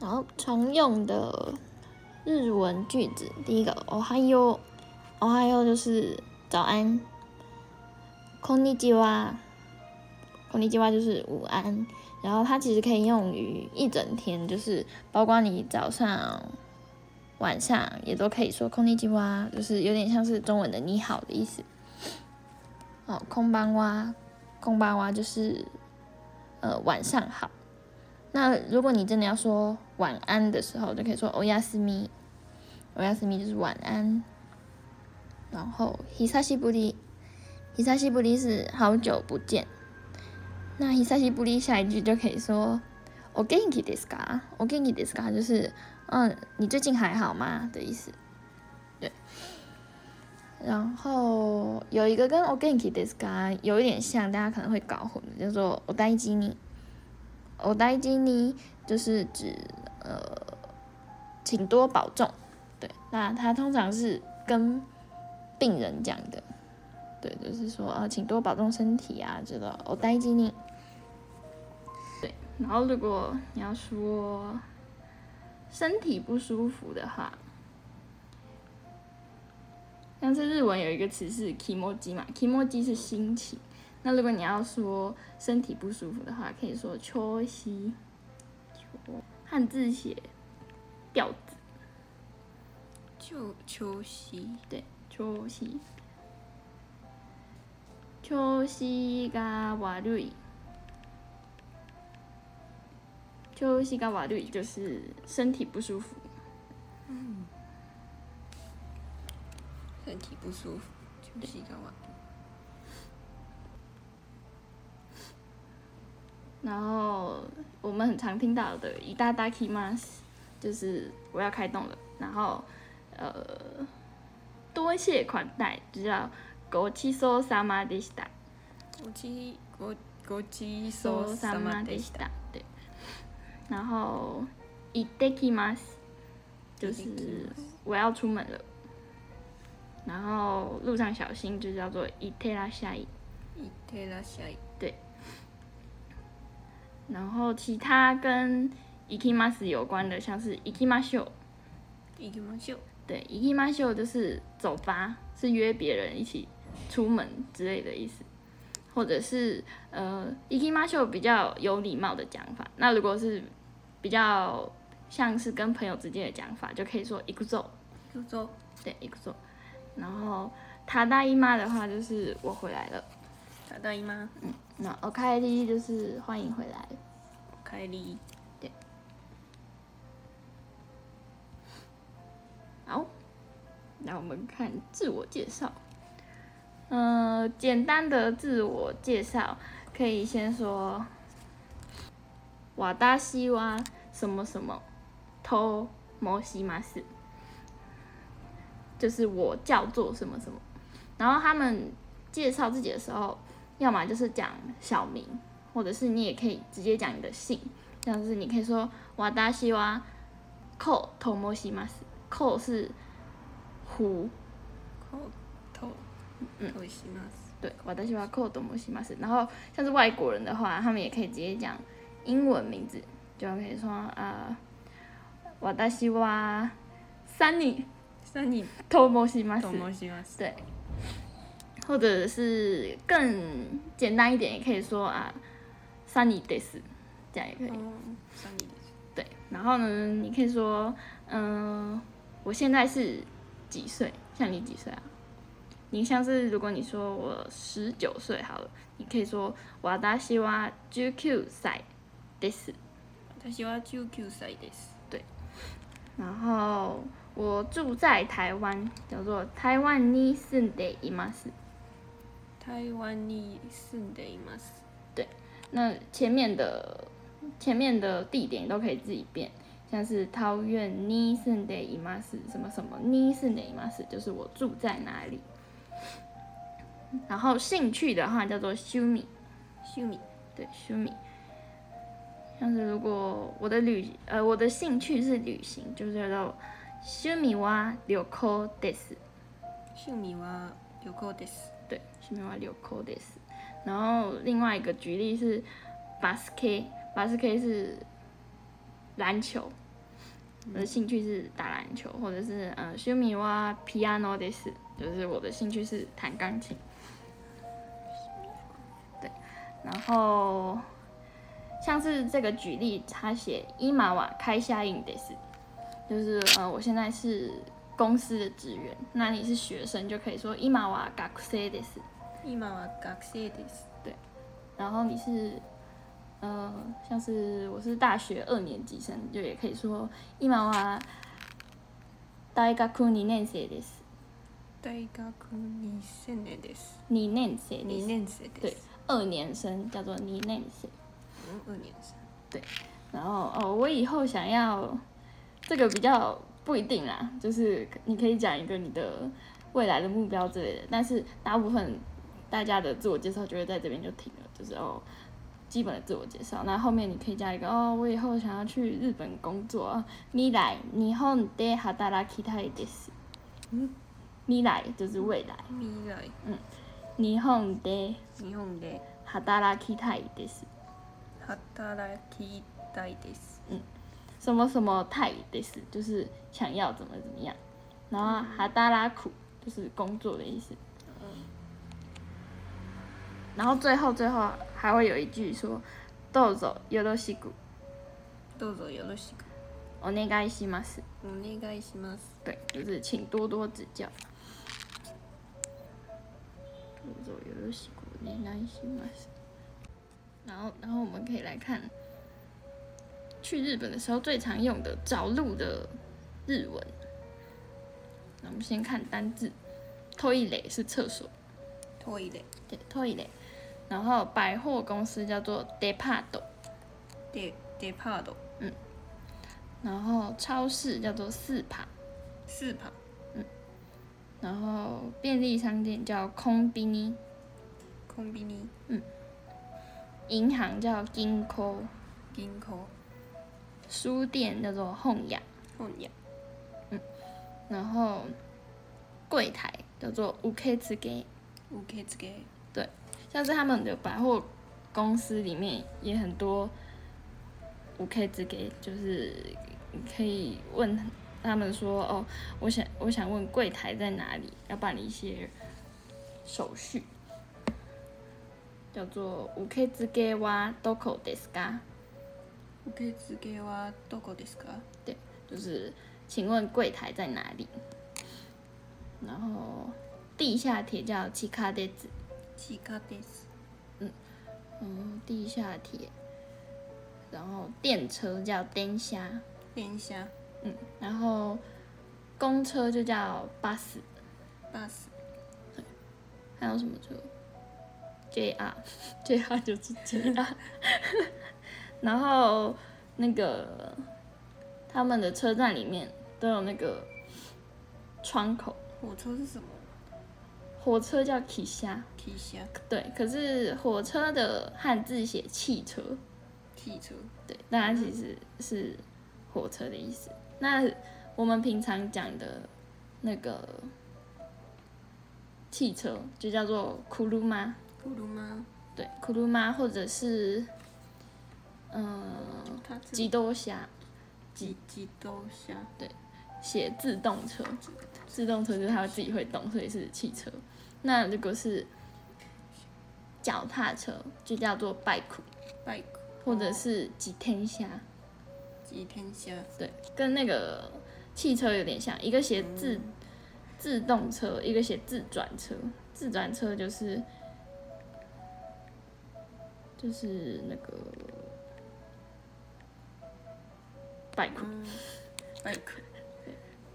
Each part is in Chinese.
然后常用的日文句子，第一个おはよう，おはよう就是早安。こんにちは，こんにちは就是午安。然后它其实可以用于一整天，就是包括你早上、晚上也都可以说こんにちは，就是有点像是中文的你好的意思。哦，空班哇，空班哇就是呃晚上好。 那如果你真的要说晚安的时候，就可以说おやすみ，おやすみ就是晚安。然后久しぶり，久しぶり是好久不见。那久しぶり下一句就可以说お元気ですか？お元気ですか？就是嗯，你最近还好吗的意思。对。然后有一个跟お元気ですか有一点像，大家可能会搞混的，叫做お大事に。 お大事に就是指呃，请多保重。对，那它通常是跟病人讲的。对，就是说啊，请多保重身体啊，知道お大事に。对，然后如果你要说身体不舒服的话，像是日文有一个词是 kimoji 嘛，kimoji 是心情。 那如果你要说身体不舒服的话，可以说秋夕，汉字写调子，就秋夕，对，秋夕。秋夕が悪い，秋夕が悪い就是身体不舒服。嗯，身体不舒服，秋夕が悪い。 然后我们很常听到的“いただきます”，就是我要开动了。然后，呃，多谢款待就叫“ごちそうさまでした”。ごちごごちそうさまでした。对。然后，いってきます，就是我要出门了。然后路上小心就叫做いってらっしゃい。いってらっしゃい。对。 然后其他跟 ikimas 有关的，像是 ikimasho，ikimasho，对，ikimasho 就是走吧，是约别人一起出门之类的意思，或者是呃 ikimasho 比较有礼貌的讲法。那如果是比较像是跟朋友之间的讲法，就可以说 ikuzo，ikuzo，对，ikuzo。然后他大姨妈的话就是我回来了。他大姨妈，嗯，那 OK 就是欢迎回来。开利，对。好，那我们看自我介绍。嗯，简单的自我介绍可以先说，瓦达西哇什么什么，偷摩西马斯，就是我叫做什么什么。然后他们介绍自己的时候。要么就是讲小名，或者是你也可以直接讲你的姓，像是你可以说瓦达西哇扣头摩西马斯，扣是胡，扣头嗯摩西马斯，对，瓦达西哇扣头摩西马斯。然后像是外国人的话，他们也可以直接讲英文名字，就可以说啊瓦达西哇三尼三尼头摩西马斯，对。或者是更简单一点，也可以说啊，Sunny days，这样也可以。Sunny days。对，然后呢，你可以说，嗯，我现在是几岁？像你几岁啊？你像是如果你说我十九岁好了，你可以说我大西哇十九岁です。私は十九歳です。对。然后我住在台湾，叫做台湾に住んでいます。 台湾に住んでいます。对，那前面的前面的地点都可以自己变，像是桃园に住んでいます什么什么に住んでいます，就是我住在哪里。然后兴趣的话叫做趣味，趣味，对，趣味。像是如果我的旅呃我的兴趣是旅行，就叫做趣味は旅行です。趣味は旅行です。 对，是名为扣的斯。然后另外一个举例是巴斯 K，巴斯 K 是篮球， 我的兴趣是打篮球，或者是呃，趣味はピアノです，就是我的兴趣是弹钢琴。对，然后像是这个举例，他写伊玛瓦开下印です，就是呃，我现在是 公司的职员，那你是学生就可以说伊玛瓦学生です。今は学生です。然后你是，呃，像是我是大学二年级生，就也可以说今は大学二年生です。大学二千年です。二年生二です。年生です。对，二年生叫做二年生。嗯，二年生。然后哦，我以后想要这个比较 不一定啦，就是你可以讲一个你的未来的目标之类的，但是大部分大家的自我介绍就会在这边就停了，就是哦基本的自我介绍，那后面你可以加一个哦，我以后想要去日本工作啊，未来日本で働きたいです。嗯，未来就是未来，未来日本で日本で働きたいです。働きたいです。 什么什么太的是，就是想要怎么怎么样。然后哈达拉苦就是工作的意思。然后最后最后还会有一句说，どうぞよろしくどうぞよろしくお願いします。お願いします。对，就是请多多指教。どうぞよろしくお願いします。然后，然后我们可以来看， 去日本的时候最常用的找路的日文。那我们先看单字，トイレ是厕所，トイレ对，トイレ。然后百货公司叫做デパート，でデパート然后超市叫做スーパー，スーパー然后便利商店叫コンビニ，コンビニ银行叫銀行，銀行 书店叫做本屋，本屋然后柜台叫做五 K 之给，五 K 之给，对像是他们的百货公司里面也很多五 K 之给，就是你可以问他们说哦，我想我想问柜台在哪里，要办理一些手续，叫做五 K 之给哇 doko desu ka，受付はどこですか就是请问柜台在哪里？然后地下铁叫地下鉄，地下です嗯，地下铁，然后电车叫電車，電車嗯，然后公车就叫巴士，バス还有什么车？JR，JR 就是 JR， 然后那个他们的车站里面都有那个窗口，火车是什么？火车叫汽車，汽車对，可是火车的汉字写汽车，汽车。对，那它其实是火车的意思。那我们平常讲的那个汽车就叫做库鲁马，車对，库鲁马或者是嗯它是机动侠，自自動車写自动车，自动車就是它自己会動，所以是汽車。那如果是腳踏車，就叫做 bike，バイク或者是自転車。自転車对，跟那个汽车有点像，一个写自、自动车，一个写自转车。自转车就是就是那个 bike 嗯バイク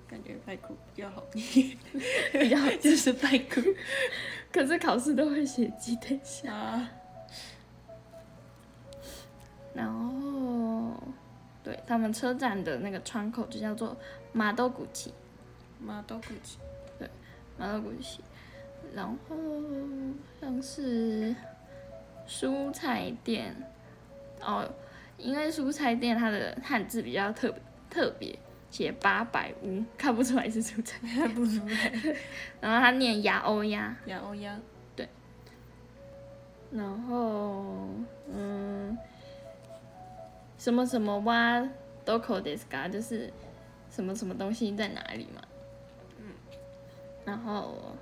感觉バイク比较好比较好，就是バイク可是考试都会写自転車。啊然后对他们车站的那个窗口就叫做马斗古奇，窓口马斗古奇。然后像是蔬菜店哦， 因为蔬菜店它的汉字比较特特别，写八百屋，看不出来是蔬菜。看 不出来 然后它念牙欧鸭，牙欧鸭，对然后嗯，什么什么哇 doko desu ka，就是什么什么东西在哪里嘛。嗯。然后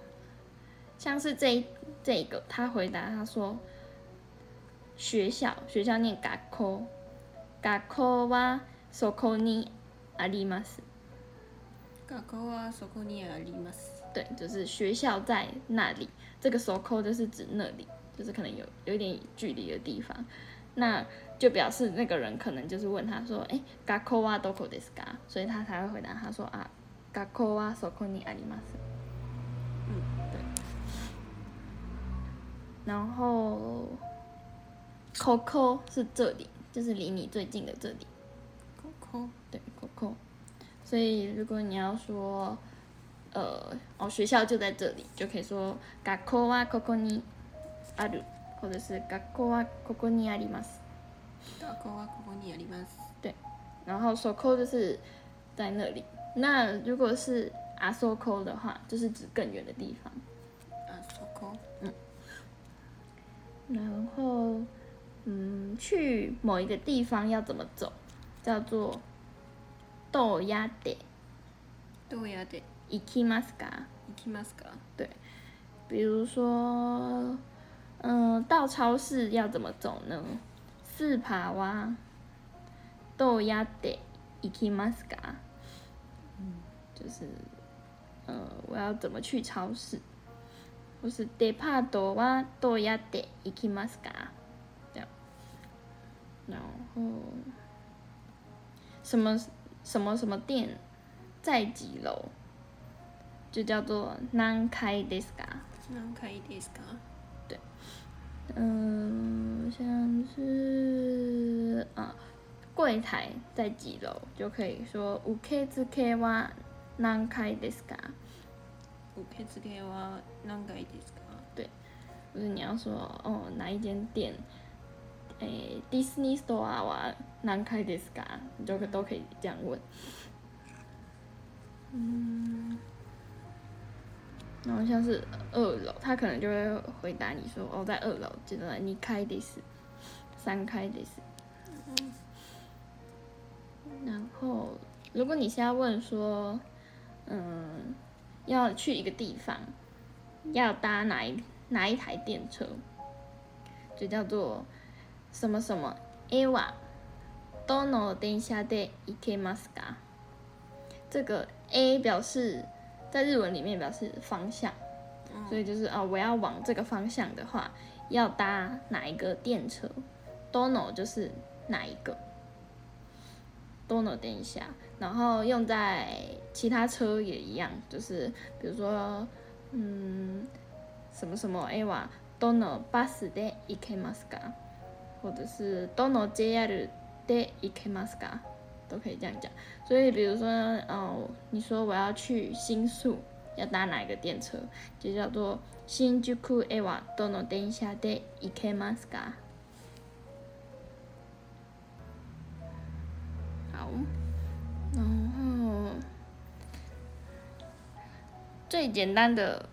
像是这一这个，他回答他说，学校学校念学校，学校はそこにあります。学校はそこにあります。对，就是学校在那里。这个 so c 就是指那里，就是可能有有一点距离的地方。那就表示那个人可能就是问他说：“哎，学校はどこですか？”所以他才会回答他说：“啊，学校はそこにあります。”嗯，对。然后 Coco 是这里， 就是离你最近的这里。ここ对，Coco。所以如果你要说，呃，哦，学校就在这里，就可以说学校はここにある，或者是学校はここにあります。学校はここにあります。然后 so c 就是在那里。那如果是 a so c 的话，就是指更远的地方。あそこ。然后， 嗯，去某一个地方要怎么走？叫做豆芽点。豆芽点。行きますか？行きますか？对，比如说，嗯，到超市要怎么走呢？四爬哇，豆芽点。行きますか？嗯，就是，嗯，我要怎么去超市？或是デパートはどうやって行き？这样，然后什么什么什么店在几楼？就叫做何階ですか？何回ですか？嗯，像是啊，柜台在几楼就可以说受付は何階ですか？受付は何回ですか？就是你要说哦哪一间店， 诶，迪士尼 store は何階ですか？你就可都可以这样问。嗯，然后像是二楼，他可能就会回答你说哦在二楼，记得你开的是三开的是。然后如果你是要问说，嗯，要去一个地方，要搭哪一哪一台电车，就叫做 什么什么 A はどの電車で行けますか？这个 A 表示在日文里面表示方向，所以就是哦，我要往这个方向的话，要搭哪一个电车？Dono 就是哪一个？Dono 等一下，然后用在其他车也一样，就是比如说，嗯，什么什么 A は Dono バスで行けますか？ 或者是 Dono JR で行けますか？都可以这样讲。所以比如说，哦，你说我要去新宿，要搭哪一个电车，就叫做新宿へはどの電車で行けますか？好，然后最简单的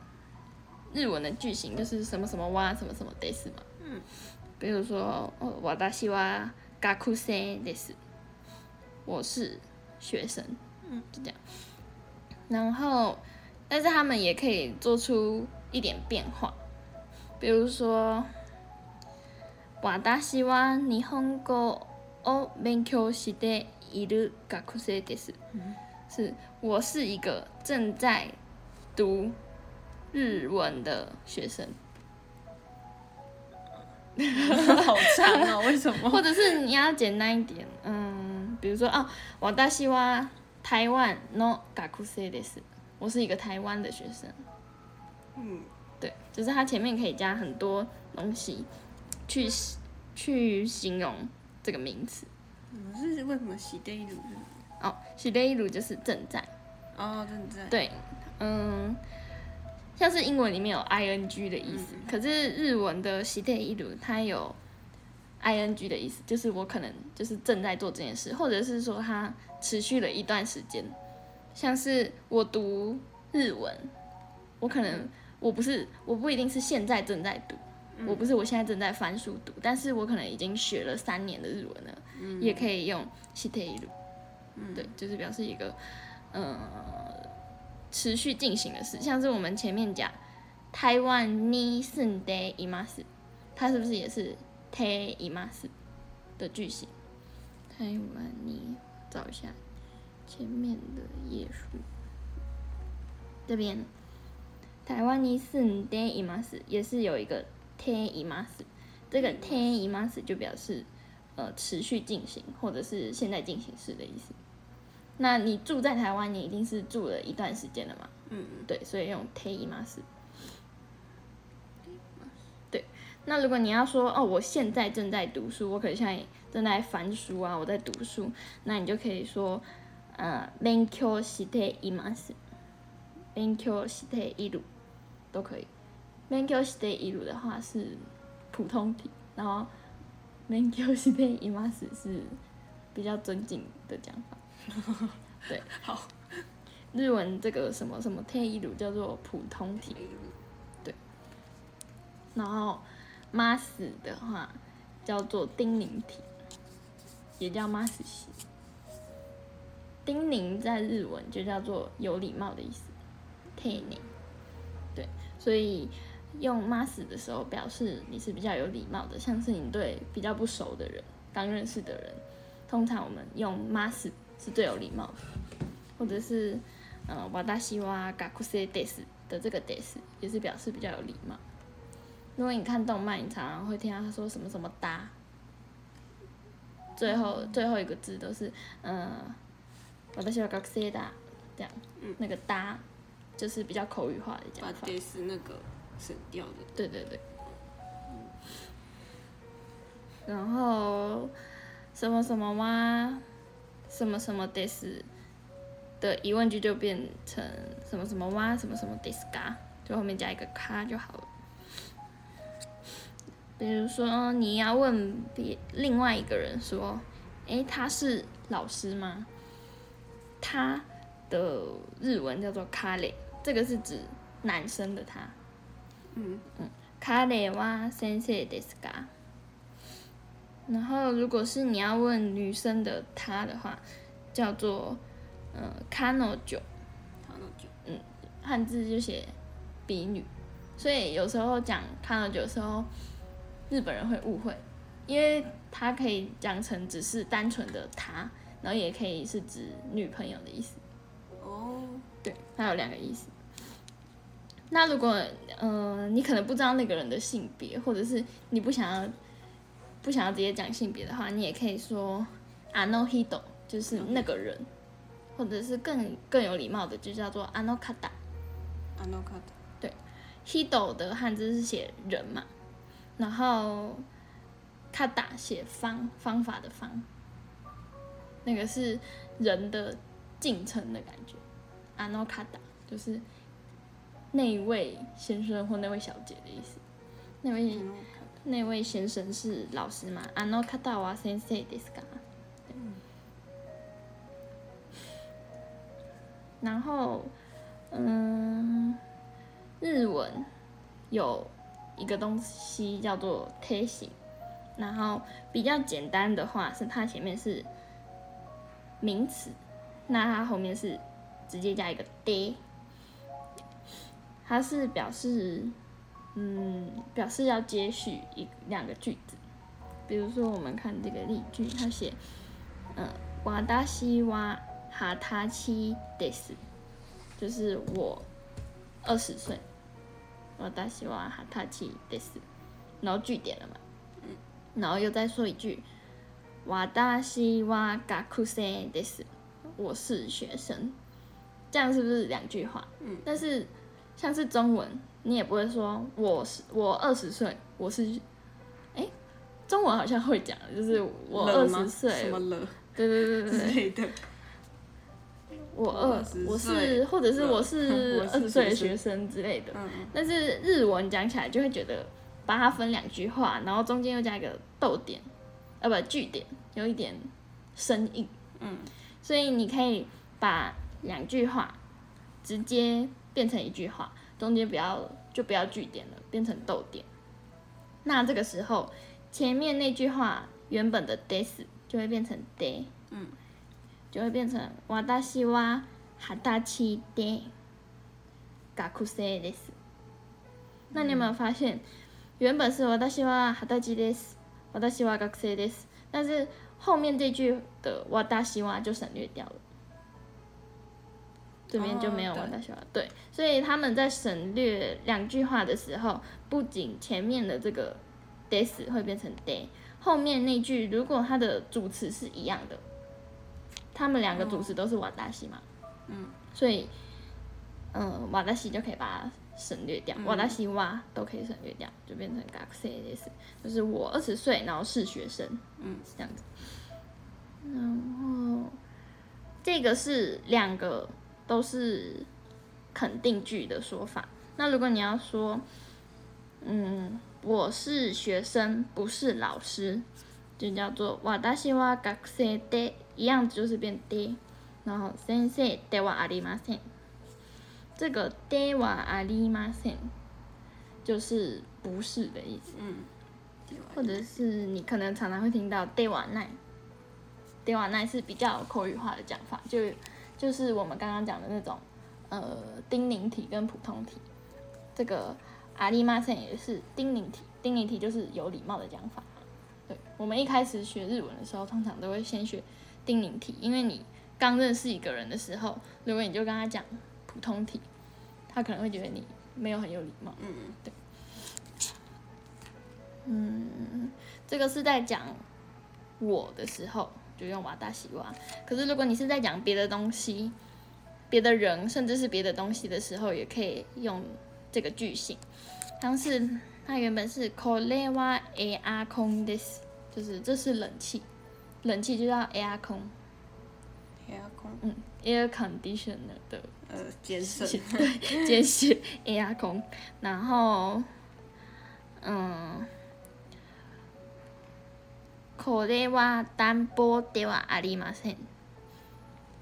日文的句型就是什么什么哇什么什么です嘛。嗯。 比如说，哦，私は学生です。我是学生，嗯，就这样。然后，但是他们也可以做出一点变化，比如说，私は日本語を勉強している学生です。是我是一个正在读日文的学生， 好长哦，为什么？或者是你要简单一点，嗯，比如说哦，私は台湾の学生です。我是一个台湾的学生，嗯，对，就是它前面可以加很多东西去去形容这个名词。嗯是为什么洗内乳？哦，している就是正在，哦，正在。对，嗯， 像是英文里面有 ing 的意思，可是日文的している它有 ing 的意思，就是我可能就是正在做这件事，或者是说它持续了一段时间。像是我读日文，我可能我不是我不一定是现在正在读，我不是我现在正在翻书读，但是我可能已经学了三年的日文了，也可以用している。对，就是表示一个 呃 持续进行的事，像是我们前面讲台湾に住んでいます，它是不是也是ています的句型？台湾に找一下前面的页数，这边台湾に住んでいます也是有一个ています，这个ています就表示呃持续进行或者是现在进行时的意思。 那你住在台湾，你一定是住了一段时间了嘛？嗯，对，所以用 te imas。对，那如果你要说哦，我现在正在读书，我可能现在正在翻书啊，我在读书，那你就可以说呃勉強しています。勉強している都可以。勉強している的话是普通体，然后勉強しています是比较尊敬的讲法。 对，好，日文这个什么什么 te 一鲁叫做普通体，对。然后 mas 的话叫做丁咛体，也叫 mas 西。丁咛在日文就叫做有礼貌的意思。t e 对，所以用 mas 的时候表示你是比较有礼貌的，像是你对比较不熟的人、刚认识的人，通常我们用 mas 是最有礼貌的，或者是呃，瓦达西哇嘎库塞德斯的这个德斯也是表示比较有礼貌。如果你看动漫，你常常会听到他说什么什么哒，最后最后一个字都是嗯，瓦达西哇嘎库塞达这样，那个哒就是比较口语化的讲法。把这是那个省掉的。对对对。然后什么什么哇，什么什么 des 的疑问句就变成什么什么哇，什么什么 des ga，就后面加一个卡就好了。比如说你要问别另外一个人说，诶，他是老师吗？他的日文叫做卡雷，这个是指男生的他。嗯卡雷哇先生ですか？ 然后如果是你要问女生的她的话，叫做呃彼女，他那就汉字就写比女，所以有时候讲彼女的时候，日本人会误会，因为它可以讲成只是单纯的她，然后也可以是指女朋友的意思。哦，对，它有两个意思。那如果呃你可能不知道那个人的性别，或者是你不想要不想要直接讲性别的话，你也可以说 ano hido，就是那个人，或者是更更有礼貌的，就叫做 ano kata。あの方。 hido 的汉字是写人嘛，然后 kata 写方方法的方，那个是人的敬称的感觉。ano kata 就是那位先生或那位小姐的意思。那位あの方 那位先生是老师嘛？あの方は先生ですか？对然后，嗯，日文有一个东西叫做贴形，然后比较简单的话是它前面是名词，那它后面是直接加一个的，它是表示， 嗯，表示要接续一两个句子。比如说，我们看这个例句，它写，嗯，私は二十歳です，就是我二十岁。私は二十歳です，然后句点了嘛，然后又再说一句，私は学生です，我是学生，这样是不是两句话？嗯但是 像是中文，你也不会说我是我二十岁，我是，哎，中文好像会讲，就是我二十岁，什么了？对对对对之对。我二20我是或者是我 我是是二十岁的学学生之类的，嗯。但是日文讲起来就会觉得把它分两句话，然后中间又加一个逗点，呃不句点，有一点生硬，嗯。所以你可以把两句话直接变成一句话，中间不要就不要句点了，变成逗点。那这个时候前面那句话原本的 des 就会变成 de，嗯，就会变成私は 二十歳で学生です。那你有没有发现，原本是私は二十歳です，私は学生です，但是后面这句的私は就省略掉了。 这边就没有瓦达西了、对，所以他们在省略两句话的时候，不仅前面的这个 des 会变成 day，后面那句如果它的主词是一样的，他们两个主词都是瓦达西嘛，嗯，所以，嗯，瓦达西就可以把它省略掉，嗯瓦达西哇都可以省略掉，就变成 g a k s e 就是我二十岁，然后是学生，嗯，是这样子。然后这个是两个都是肯定句的说法。那如果你要说，嗯，我是学生，不是老师，就叫做私は学生で，一样就是变で，然后先生ではありません。这个ではありません就是不是的意思。嗯，或者是你可能常常会听到 day 瓦奈，day 瓦奈是比较口语化的讲法，就 就是我们刚刚讲的那种呃丁宁体跟普通体。这个阿里玛森也是丁宁体，丁宁体就是有礼貌的讲法。对，我们一开始学日文的时候，通常都会先学丁宁体，因为你刚认识一个人的时候，如果你就跟他讲普通体，他可能会觉得你没有很有礼貌。嗯对嗯，这个是在讲我的时候就用瓦达西瓦，可是如果你是在讲别的东西、别的人，甚至是别的东西的时候，也可以用这个句型。像是它原本是 k o l e w a a r k o n des，就是这是冷气，冷气就叫 air con，黑暗空，嗯，air conditioner 的呃，简写，对，简写 air con，然后，嗯，これは暖房ではありません。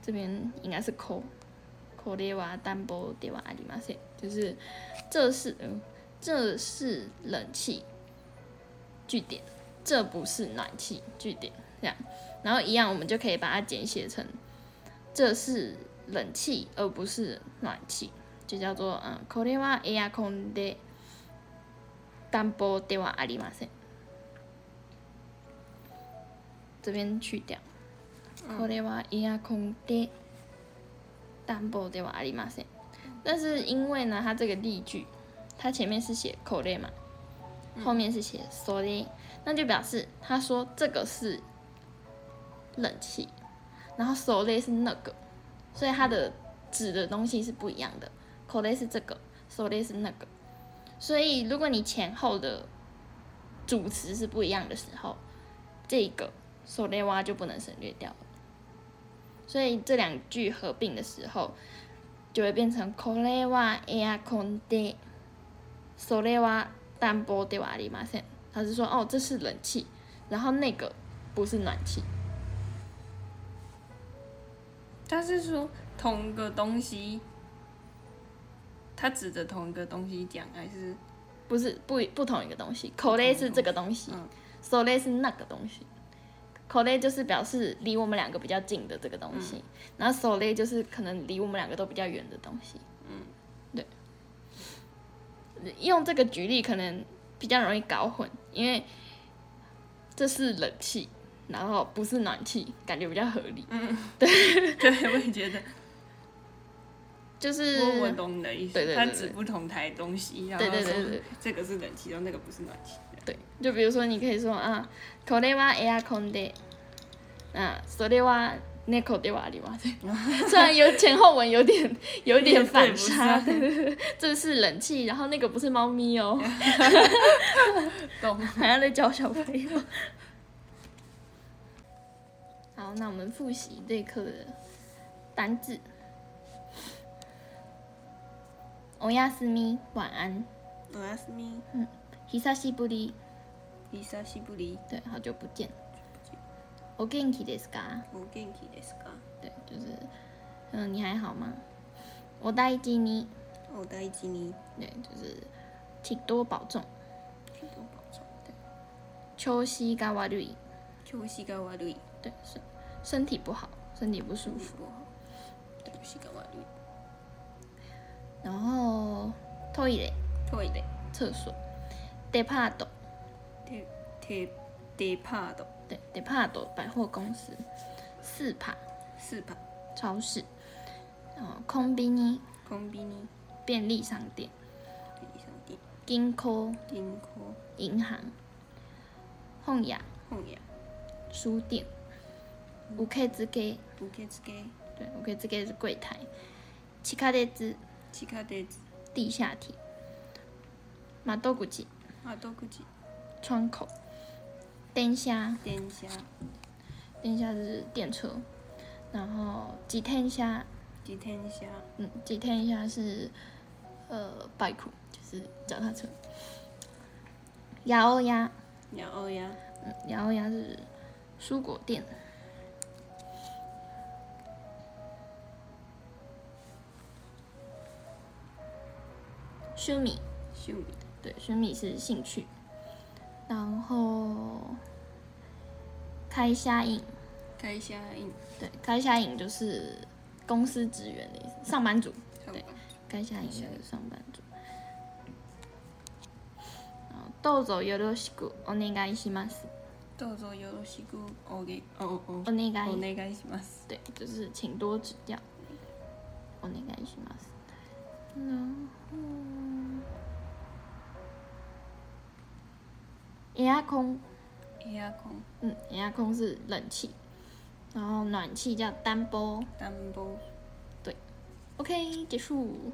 这边应该是こ，これは暖房ではありません，就是这是嗯，这是冷气，句点，这不是暖气，句点，这样，然后一样，我们就可以把它简写成这是冷气，而不是暖气，就叫做嗯，これはエアコンで暖房ではありません。 这边去掉，これはエアコンで暖房ではありません。但是因为呢，它这个例句，它前面是写これ嘛，后面是写それ，那就表示他说这个是冷气，然后それ是那个，所以它的指的东西是不一样的。これ是这个，それ是那个。所以如果你前后的主词是不一样的时候，这个 それは就不能省略掉了。所以这两句合并的时候，就会变成これはエアコンで、それは暖房ではありません。他是说哦，这是冷气，然后那个不是暖气。他是说同个东西，他指着同一个东西讲，还是不是不不同一个东西。口类是这个东西嗯，so 类是那个东西。 口类就是表示离我们两个比较近的这个东西，然后 so 类就是可能离我们两个都比较远的东西。嗯，对。用这个举例可能比较容易搞混，因为这是冷气，然后不是暖气，感觉比较合理。嗯。对，对我也觉得，就是我我懂你的意思，对对对对他指不同台东西，然后说对对对对。这个是冷气，然后那个不是暖气，对，就比如说你可以说啊，これはエアコンで、啊，それは猫ではありません。虽然有前后文有点有点反差，对对对对这是冷气，然后那个不是猫咪哦，懂？好像在教小朋友。好，那我们复习这一课的单字。おやすみ，晚安。おやすみ、 久しぶり，久しぶり、对，好久不见。お元気ですか？お元気ですか？对，就是，嗯，你还好吗？我大事に，お大事に、对，就是，请多保重。请多保重。調子が悪い，調子が悪い、对，身身体不好，身体不舒服。不好。調子が悪い。 然后トイレトイレ厕所， ，depart。de de depart。对，depart 百货公司。四帕。四帕。超市。哦，combini。combini。便利商店。便利商店。g i n o g i n o 银行。弘雅。弘雅。书店。五 k 之 k。五 k 之 k。对，五 k 之 k 是柜台。七卡得兹。七卡得兹。地下铁。马多古吉。窓口窓口窗口，電車電車電車是电车，然后自転車，自転車嗯，自転車是呃 bike，就是脚踏車。八百屋，八百屋嗯，八百屋是蔬果店。趣味，趣味对，趣味是兴趣。然后开虾印，会社員对，开虾印就是公司职员的意思，上班族。对开虾印就是上班族。然后どうぞよろしくお願いします。どうぞよろしくおげおおお願いお願いします对，就是请多指教。 エアコン嗯，エアコン是冷气，然后暖气叫暖房。暖房 OK，结束。